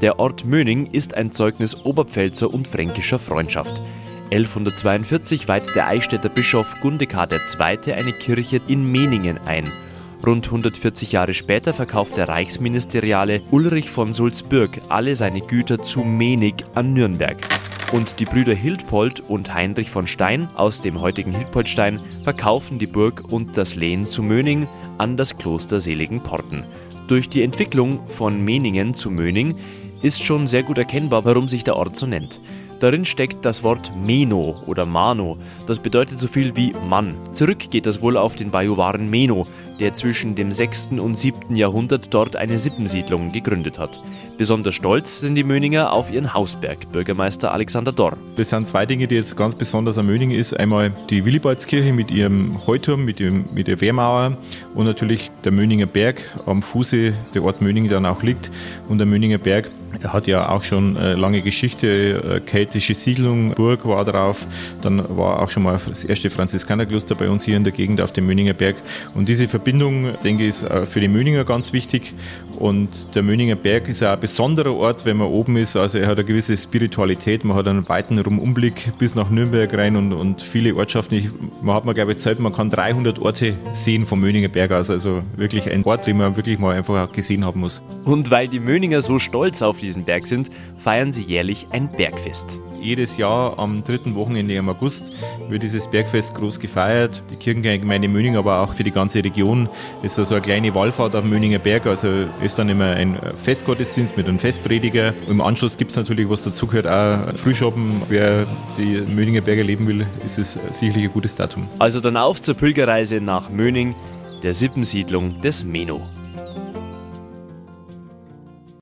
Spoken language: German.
Der Ort Möning ist ein Zeugnis oberpfälzer und fränkischer Freundschaft. 1142 weiht der Eichstätter Bischof Gundekar II. eine Kirche in Meningen ein. Rund 140 Jahre später verkauft der Reichsministeriale Ulrich von Sulzbürg alle seine Güter zu Menig an Nürnberg. Und die Brüder Hildpold und Heinrich von Stein aus dem heutigen Hildpoldstein verkaufen die Burg und das Lehen zu Möning an das Kloster Seligen Porten. Durch die Entwicklung von Meningen zu Möning ist schon sehr gut erkennbar, warum sich der Ort so nennt. Darin steckt das Wort Meno oder Mano. Das bedeutet so viel wie Mann. Zurück geht das wohl auf den Bajuwaren Meno, der zwischen dem 6. und 7. Jahrhundert dort eine Sippensiedlung gegründet hat. Besonders stolz sind die Möninger auf ihren Hausberg, Bürgermeister Alexander Dorr. Das sind zwei Dinge, die jetzt ganz besonders an Möningen ist. Einmal die Willibaldskirche mit ihrem Heuturm, mit, dem, mit der Wehrmauer und natürlich der Möninger Berg am Fuße der Ort Möningen dann auch liegt. Und der Möninger Berg er hat ja auch schon äh, lange Geschichte, äh, keltische Siedlung, Burg war drauf, dann war auch schon mal das erste Franziskanerkloster bei uns hier in der Gegend auf dem Möninger Berg. Und diese Verbindung, denke ich, ist äh, für die Möninger ganz wichtig. Und der Möninger Berg ist auch ein besonderer Ort, wenn man oben ist. Also er hat eine gewisse Spiritualität, man hat einen weiten Umblick bis nach Nürnberg rein und, und viele Ortschaften. Ich, man hat mir, glaube ich, Zeit, man kann 300 Orte sehen vom Möninger Berg aus. Also wirklich ein Ort, den man wirklich mal einfach gesehen haben muss. Und weil die Möninger so stolz auf die diesen Berg sind, feiern sie jährlich ein Bergfest. Jedes Jahr am dritten Wochenende im August wird dieses Bergfest groß gefeiert. Die Kirchengemeinde Möning, aber auch für die ganze Region ist so eine kleine Wallfahrt auf Möninger Berg. Also ist dann immer ein Festgottesdienst mit einem Festprediger. Im Anschluss gibt es natürlich, was dazugehört, auch Frühschoppen. Wer die Möninger Berge leben will, ist es sicherlich ein gutes Datum. Also dann auf zur Pilgerreise nach Möning, der Sippensiedlung des Meno.